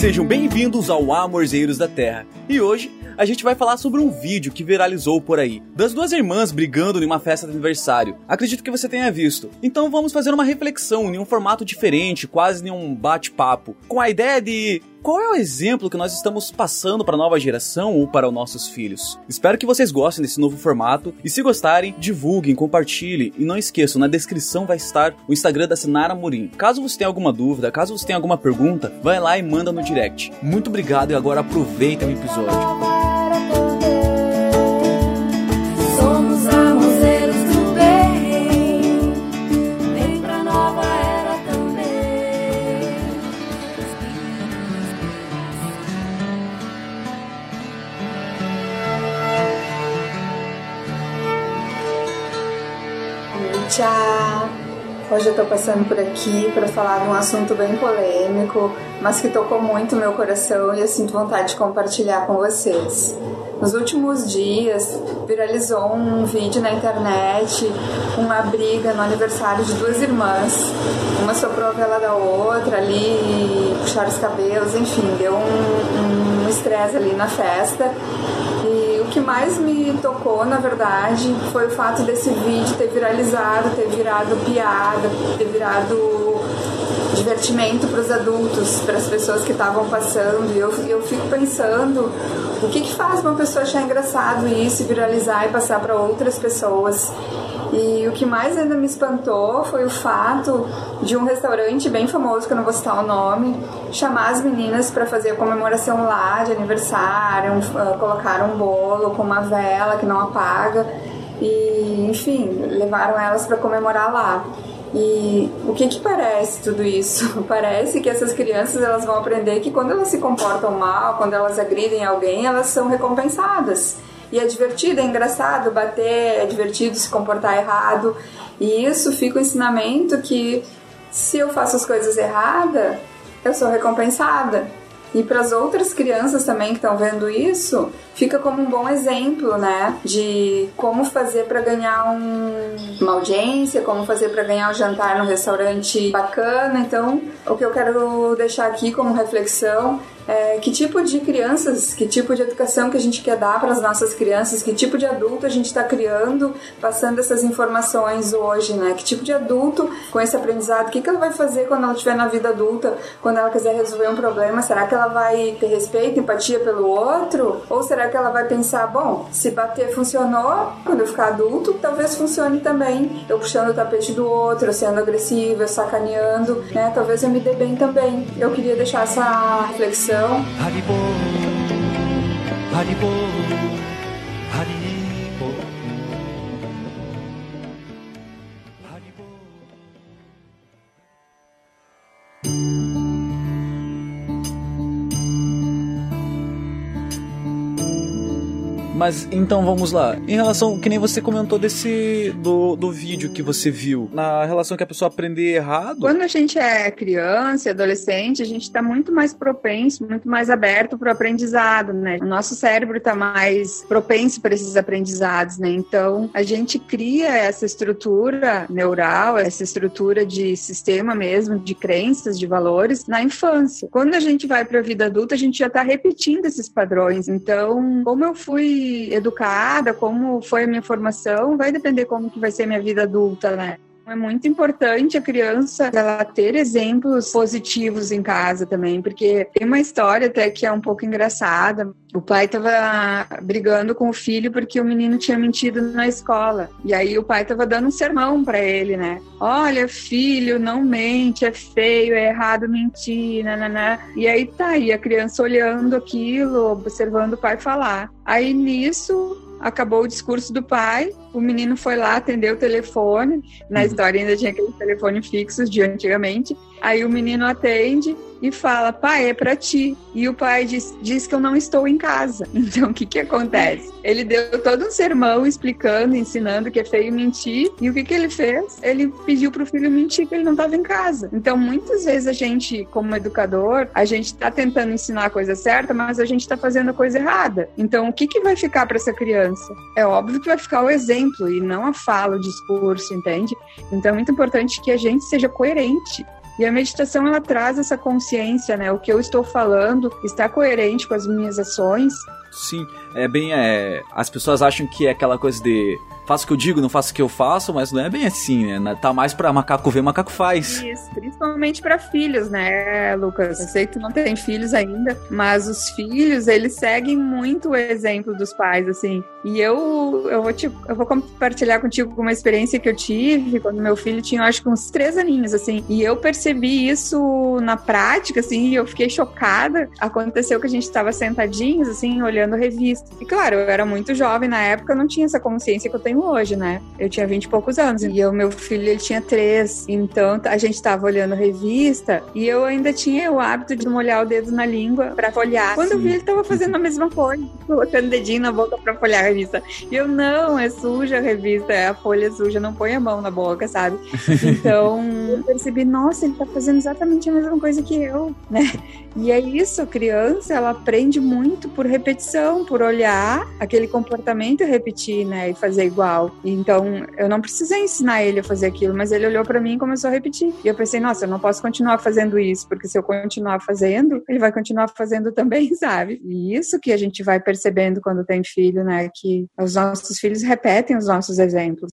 Sejam bem-vindos ao Amorzeiros da Terra. E hoje a gente vai falar sobre um vídeo que viralizou por aí, das duas irmãs brigando em uma festa de aniversário. Acredito que você tenha visto. Então vamos fazer uma reflexão em um formato diferente, quase em um bate-papo, com a ideia de qual é o exemplo que nós estamos passando para a nova geração ou para os nossos filhos? Espero que vocês gostem desse novo formato e se gostarem, divulguem, compartilhem e não esqueçam, na descrição vai estar o Instagram da Sinara Morim. Caso você tenha alguma dúvida, caso você tenha alguma pergunta, vai lá e manda no direct. Muito obrigado e agora aproveitem o episódio. Tchau! Hoje eu tô passando por aqui para falar de um assunto bem polêmico, mas que tocou muito meu coração e eu sinto vontade de compartilhar com vocês. Nos últimos dias, viralizou um vídeo na internet, uma briga no aniversário de duas irmãs. Uma soprou a vela da outra ali, puxaram os cabelos, enfim, deu um um estresse ali na festa. E o que mais me tocou, na verdade, foi o fato desse vídeo ter viralizado, ter virado piada, ter virado divertimento para os adultos, para as pessoas que estavam passando. E eu, eu fico pensando o que, que faz uma pessoa achar engraçado isso, viralizar e passar para outras pessoas. E o que mais ainda me espantou foi o fato de um restaurante bem famoso, que eu não vou citar o nome, chamar as meninas para fazer a comemoração lá de aniversário, uh, colocar um bolo com uma vela que não apaga e, enfim, levaram elas para comemorar lá. E o que que parece tudo isso? Parece que essas crianças elas vão aprender que quando elas se comportam mal, quando elas agridem alguém, elas são recompensadas. E é divertido, é engraçado bater, é divertido se comportar errado. E isso fica o ensinamento que se eu faço as coisas erradas, eu sou recompensada. E para as outras crianças também que estão vendo isso, fica como um bom exemplo, né? De como fazer para ganhar um, uma audiência, como fazer para ganhar um jantar num restaurante bacana. Então, o que eu quero deixar aqui como reflexão é, que tipo de crianças, que tipo de educação que a gente quer dar para as nossas crianças, que tipo de adulto a gente está criando, passando essas informações hoje, né? Que tipo de adulto com esse aprendizado, o que, que ela vai fazer quando ela estiver na vida adulta, quando ela quiser resolver um problema? Será que ela vai ter respeito, empatia pelo outro? Ou será que ela vai pensar, bom, se bater funcionou, quando eu ficar adulto, talvez funcione também. Eu puxando o tapete do outro, eu sendo agressiva, eu sacaneando, né? Talvez eu me dê bem também. Eu queria deixar essa reflexão Haribo, Haribo, Haribo, Mas então vamos lá. Em relação, que nem você comentou desse do, do vídeo que você viu, na relação que a pessoa aprender errado. Quando a gente é criança adolescente, a gente está muito mais propenso, muito mais aberto para o aprendizado, né? O nosso cérebro está mais propenso para esses aprendizados, né? Então, a gente cria essa estrutura neural, essa estrutura de sistema mesmo, de crenças, de valores, na infância. Quando a gente vai para a vida adulta, a gente já está repetindo esses padrões. Então, como eu fui educada, como foi a minha formação, vai depender como que vai ser a minha vida adulta, né? É muito importante a criança ela ter exemplos positivos em casa também, porque tem uma história até que é um pouco engraçada. O pai estava brigando com o filho porque o menino tinha mentido na escola. E aí o pai estava dando um sermão para ele, né? Olha, filho, não mente, é feio, é errado mentir, nananã. E aí tá, e a criança olhando aquilo, observando o pai falar. Aí nisso acabou o discurso do pai, o menino foi lá atender o telefone. Na história ainda tinha aqueles telefones fixos de antigamente. Aí o menino atende e fala: pai, é para ti. E o pai diz, diz que eu não estou em casa. Então o que, que acontece? Ele deu todo um sermão explicando, ensinando que é feio mentir. E o que, que ele fez? Ele pediu pro filho mentir que ele não estava em casa. Então muitas vezes a gente, como educador, a gente está tentando ensinar a coisa certa, mas a gente está fazendo a coisa errada. Então o que, que vai ficar para essa criança? É óbvio que vai ficar o exemplo e não a fala, o discurso, entende? Então é muito importante que a gente seja coerente E a meditação ela traz essa consciência, né? O que eu estou falando está coerente com as minhas ações. Sim, é bem. É, as pessoas acham que é aquela coisa de faço o que eu digo, não faço o que eu faço, mas não é bem assim, né? Tá mais pra macaco ver, macaco faz. Isso, principalmente pra filhos, né, Lucas? Eu sei que tu não tem filhos ainda, mas os filhos, eles seguem muito o exemplo dos pais, assim. E eu, eu, vou, te, eu vou compartilhar contigo uma experiência que eu tive quando meu filho tinha, acho que uns três aninhos, assim. E eu percebi isso na prática, assim, e eu fiquei chocada. Aconteceu que a gente estava sentadinhos, assim, olhando revista. E claro, eu era muito jovem na época, eu não tinha essa consciência que eu tenho hoje, né? Eu tinha vinte e poucos anos e o meu filho ele tinha três. Então a gente tava olhando revista e eu ainda tinha o hábito de molhar o dedo na língua para folhear. Quando Sim. eu vi, ele tava fazendo a mesma coisa, colocando o dedinho na boca para folhear a revista. E eu, não, é suja a revista, é a folha suja, não põe a mão na boca, sabe? Então eu percebi, nossa, ele tá fazendo exatamente a mesma coisa que eu, né? E é isso, criança, ela aprende muito por repetição, por olhar aquele comportamento e repetir, né? E fazer igual. Então, eu não precisei ensinar ele a fazer aquilo, mas ele olhou para mim e começou a repetir. E eu pensei, nossa, eu não posso continuar fazendo isso, porque se eu continuar fazendo, ele vai continuar fazendo também, sabe? E isso que a gente vai percebendo quando tem filho, né? Que os nossos filhos repetem os nossos exemplos.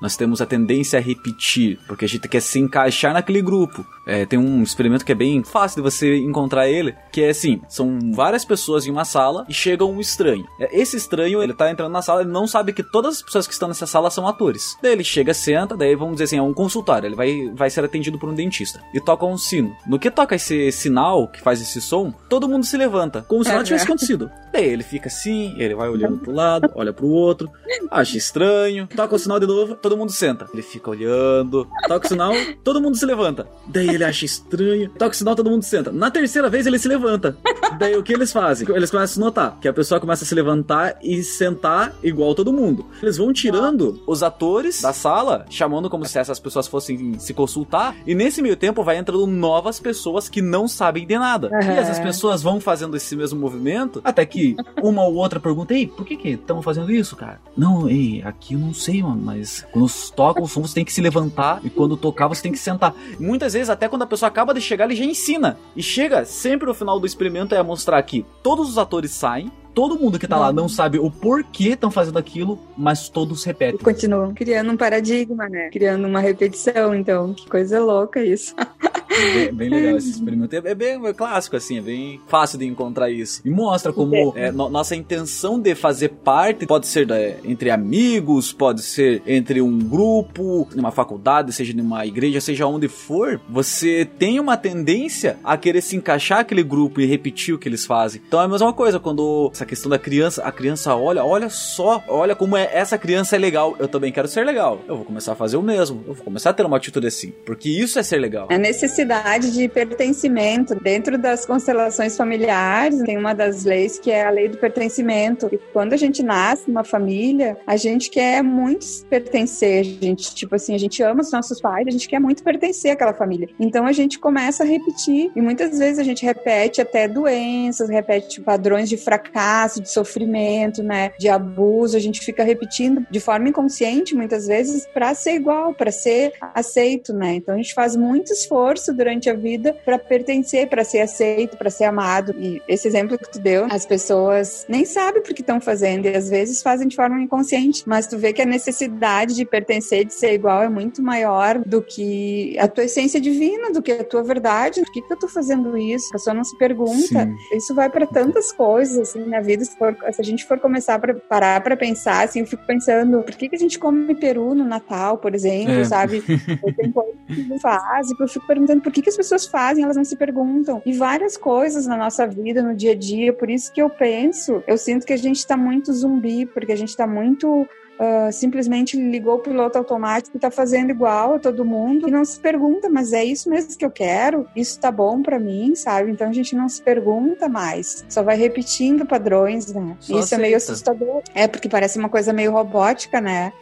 Nós temos a tendência a repetir, porque a gente quer se encaixar naquele grupo. É, tem um experimento que é bem fácil de você encontrar ele, que é assim, são várias pessoas em uma sala e chega um estranho. É, esse estranho, ele tá entrando na sala, ele não sabe que todas as pessoas que estão nessa sala são atores. Daí ele chega, senta, daí vamos dizer assim, é um consultório, ele vai, vai ser atendido por um dentista. E toca um sino. No que toca esse sinal, que faz esse som, todo mundo se levanta, como se nada tivesse acontecido. Daí ele fica assim, ele vai olhando pro lado, olha pro outro, acha estranho, toca o sinal de novo, todo mundo senta. Ele fica olhando, toca o sinal, todo mundo se levanta. Daí ele acha estranho, toca o sinal, todo mundo senta. Na terceira vez ele se levanta. Daí o que eles fazem? Eles começam a notar que a pessoa começa a se levantar e sentar igual todo mundo. Eles vão tirando os atores da sala, chamando como se essas pessoas fossem se consultar, e nesse meio tempo vai entrando novas pessoas que não sabem de nada. Uhum. E essas pessoas vão fazendo esse mesmo movimento, até que uma ou outra pergunta: Ei, por que que estão fazendo isso, cara? Não, ei, aqui eu não sei, mano, mas quando toca o som, você tem que se levantar e quando tocar, você tem que sentar. Muitas vezes, até quando a pessoa acaba de chegar, ele já ensina. E chega sempre no final do experimento é mostrar que todos os atores saem, todo mundo que tá lá não sabe o porquê estão fazendo aquilo, mas todos repetem. Continuam criando um paradigma, né? Criando uma repetição, então. Que coisa louca isso. Bem, bem, legal esse experimento. É, bem é clássico, assim, é bem fácil de encontrar isso. E mostra como é, no, nossa intenção de fazer parte pode ser é, entre amigos, pode ser entre um grupo, numa faculdade, seja numa igreja, seja onde for. Você tem uma tendência a querer se encaixar aquele grupo e repetir o que eles fazem. Então é a mesma coisa quando essa questão da criança, a criança olha, olha só, olha como é, essa criança é legal. Eu também quero ser legal. Eu vou começar a fazer o mesmo. Eu vou começar a ter uma atitude assim. Porque isso é ser legal. A necessidade de pertencimento. Dentro das constelações familiares, tem uma das leis que é a lei do pertencimento. E quando a gente nasce numa família, a gente quer muito pertencer. A gente, tipo assim, a gente ama os nossos pais, a gente quer muito pertencer àquela família. Então a gente começa a repetir. E muitas vezes a gente repete até doenças, repete padrões de fracasso de sofrimento, né, de abuso, a gente fica repetindo de forma inconsciente muitas vezes para ser igual, para ser aceito, né? Então a gente faz muito esforço durante a vida para pertencer, para ser aceito, para ser amado. E esse exemplo que tu deu, as pessoas nem sabem por que estão fazendo e às vezes fazem de forma inconsciente, mas tu vê que a necessidade de pertencer, de ser igual é muito maior do que a tua essência divina, do que a tua verdade. Por que, que eu tô fazendo isso? A pessoa não se pergunta. Sim. Isso vai para tantas coisas, assim, na vida, se, for, se a gente for começar a parar para pensar, assim, eu fico pensando, por que, que a gente come peru no Natal, por exemplo, é. sabe? Tem coisas que fazem, eu fico perguntando por que, que as pessoas fazem, elas não se perguntam. E várias coisas na nossa vida, no dia a dia, por isso que eu penso, eu sinto que a gente tá muito zumbi, porque a gente tá muito uh, simplesmente ligou o piloto automático e está fazendo igual a todo mundo e não se pergunta, mas é isso mesmo que eu quero? Isso tá bom para mim, sabe? Então a gente não se pergunta mais, só vai repetindo padrões, né? Só isso aceita. é meio assustador. É, porque parece uma coisa meio robótica, né?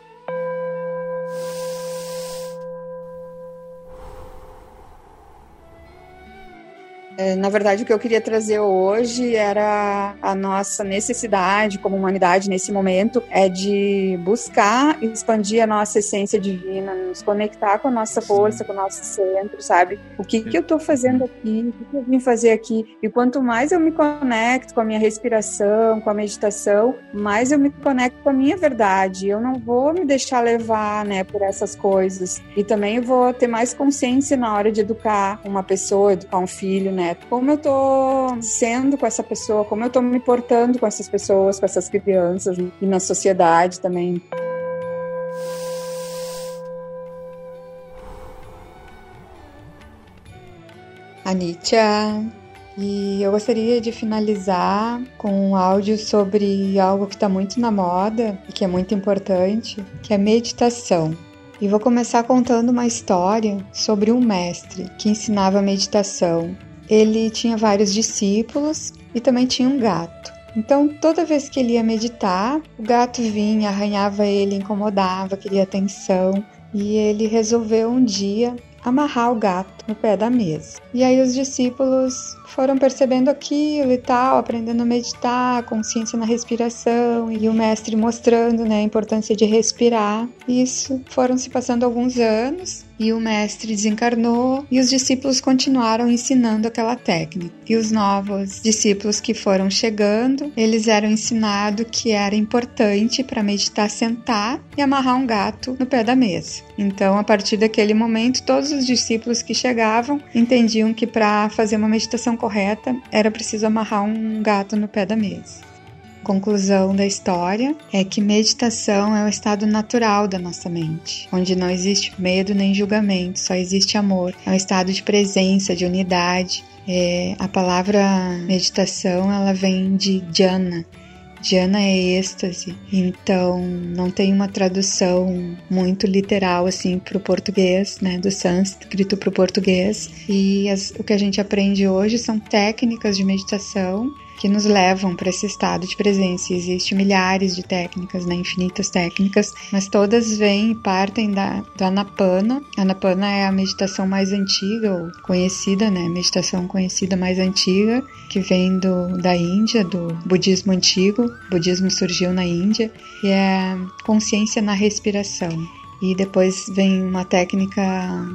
Na verdade, o que eu queria trazer hoje era a nossa necessidade como humanidade nesse momento é de buscar expandir a nossa essência divina, nos conectar com a nossa força, com o nosso centro, sabe? O que, que eu estou fazendo aqui? O que, eu vim fazer aqui? E quanto mais eu me conecto com a minha respiração, com a meditação, mais eu me conecto com a minha verdade. Eu não vou me deixar levar, né, por essas coisas. E também vou ter mais consciência na hora de educar uma pessoa, educar um filho, né? Como eu tô sendo com essa pessoa, como eu tô me portando com essas pessoas, com essas crianças e na sociedade também. Anitia, e eu gostaria de finalizar com um áudio sobre algo que está muito na moda e que é muito importante, que é meditação. E vou começar contando uma história sobre um mestre que ensinava meditação ele tinha vários discípulos e também tinha um gato. Então, toda vez que ele ia meditar, o gato vinha, arranhava ele, incomodava, queria atenção. E ele resolveu um dia amarrar o gato no pé da mesa. E aí os discípulos foram percebendo aquilo e tal, aprendendo a meditar, consciência na respiração e o mestre mostrando né, a importância de respirar. Isso foram se passando alguns anos e o mestre desencarnou e os discípulos continuaram ensinando aquela técnica. E os novos discípulos que foram chegando, eles eram ensinados que era importante para meditar sentar e amarrar um gato no pé da mesa. Então, a partir daquele momento, todos os discípulos que chegavam entendiam que para fazer uma meditação correta era preciso amarrar um gato no pé da mesa. Conclusão da história é que meditação é o estado natural da nossa mente, onde não existe medo nem julgamento, só existe amor. É um estado de presença, de unidade. É, a palavra meditação ela vem de jhana, Jhana é êxtase, então não tem uma tradução muito literal assim para o português, né, do sânscrito para o português. E as, o que a gente aprende hoje são técnicas de meditação que nos levam para esse estado de presença. Existem milhares de técnicas, né, infinitas técnicas, mas todas vêm e partem da, do Anapana. Anapana é a meditação mais antiga, ou conhecida, né, meditação conhecida mais antiga, que vem do, da Índia, do budismo antigo. O budismo surgiu na Índia e é consciência na respiração. E depois vem uma técnica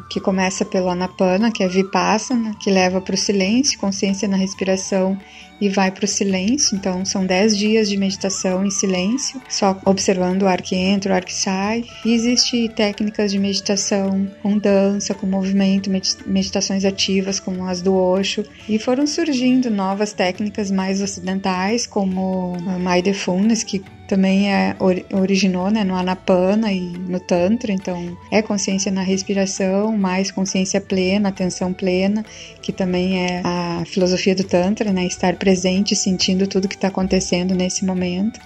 que começa pelo Anapana, que é Vipassana, que leva para o silêncio, consciência na respiração e vai para o silêncio. Então, são 10 dias de meditação em silêncio, só observando o ar que entra, o ar que sai. E existe técnicas de meditação com dança, com movimento, meditações ativas, como as do Osho. E foram surgindo novas técnicas mais ocidentais, como a Mindfulness, que também é, originou né, no Anapana e no Tantra, então é consciência na respiração, mais consciência plena, atenção plena, que também é a filosofia do Tantra, né, estar presente, sentindo tudo que está acontecendo nesse momento.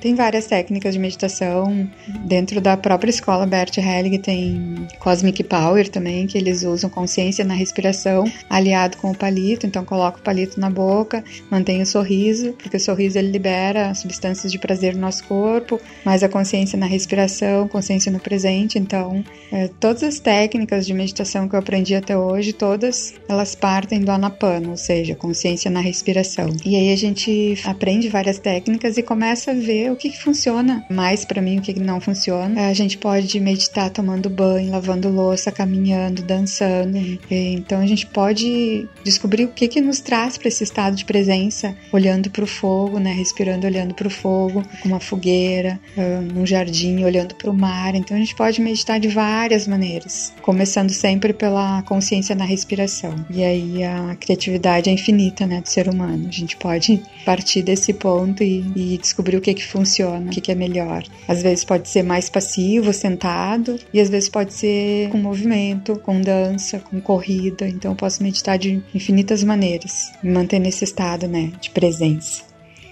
Tem várias técnicas de meditação. Dentro da própria escola Bert Hellig tem Cosmic Power também, que eles usam consciência na respiração, aliado com o palito. Então coloca o palito na boca, mantém o sorriso, porque o sorriso ele libera substâncias de prazer no nosso corpo, mais a consciência na respiração, consciência no presente. Então, é, todas as técnicas de meditação que eu aprendi até hoje, todas elas partem do Anapana, ou seja, consciência na respiração. E aí a gente aprende várias técnicas e começa a o que, que funciona mais para mim, o que, que não funciona. A gente pode meditar tomando banho, lavando louça, caminhando, dançando. Então a gente pode descobrir o que, que nos traz para esse estado de presença, olhando para o fogo, né? Respirando, olhando para o fogo, com uma fogueira, num jardim, olhando para o mar. Então a gente pode meditar de várias maneiras, começando sempre pela consciência na respiração. E aí a criatividade é infinita, né, do ser humano. A gente pode partir desse ponto e, e descobrir o que que funciona, o que, que é melhor. Às vezes pode ser mais passivo, sentado, e às vezes pode ser com movimento, com dança, com corrida. Então eu posso meditar de infinitas maneiras, me manter nesse estado, né, de presença.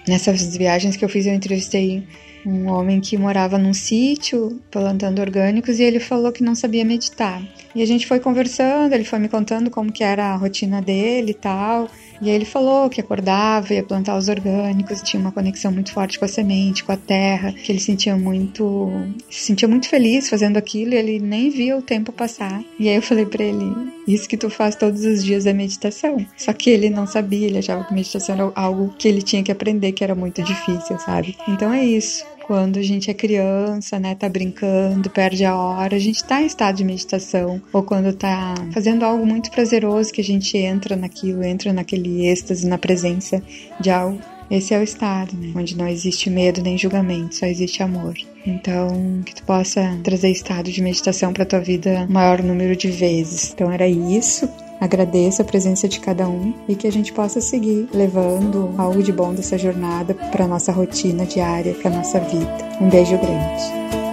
Nessas viagens que eu fiz, eu entrevistei um homem que morava num sítio plantando orgânicos e ele falou que não sabia meditar. E a gente foi conversando, ele foi me contando como que era a rotina dele e tal. E aí ele falou que acordava, ia plantar os orgânicos, tinha uma conexão muito forte com a semente, com a terra, que ele sentia muito, se sentia muito feliz fazendo aquilo e ele nem via o tempo passar. E aí eu falei para ele, isso que tu faz todos os dias é meditação. Só que ele não sabia, ele achava que meditação era algo que ele tinha que aprender, que era muito difícil, sabe? Então é isso quando a gente é criança, né, tá brincando, perde a hora, a gente tá em estado de meditação, ou quando tá fazendo algo muito prazeroso que a gente entra naquilo, entra naquele êxtase, na presença de algo. Esse é o estado, né? Onde não existe medo nem julgamento, só existe amor. Então, que tu possa trazer estado de meditação para tua vida o maior número de vezes. Então era isso. Agradeço a presença de cada um e que a gente possa seguir levando algo de bom dessa jornada para nossa rotina diária, para nossa vida. Um beijo grande.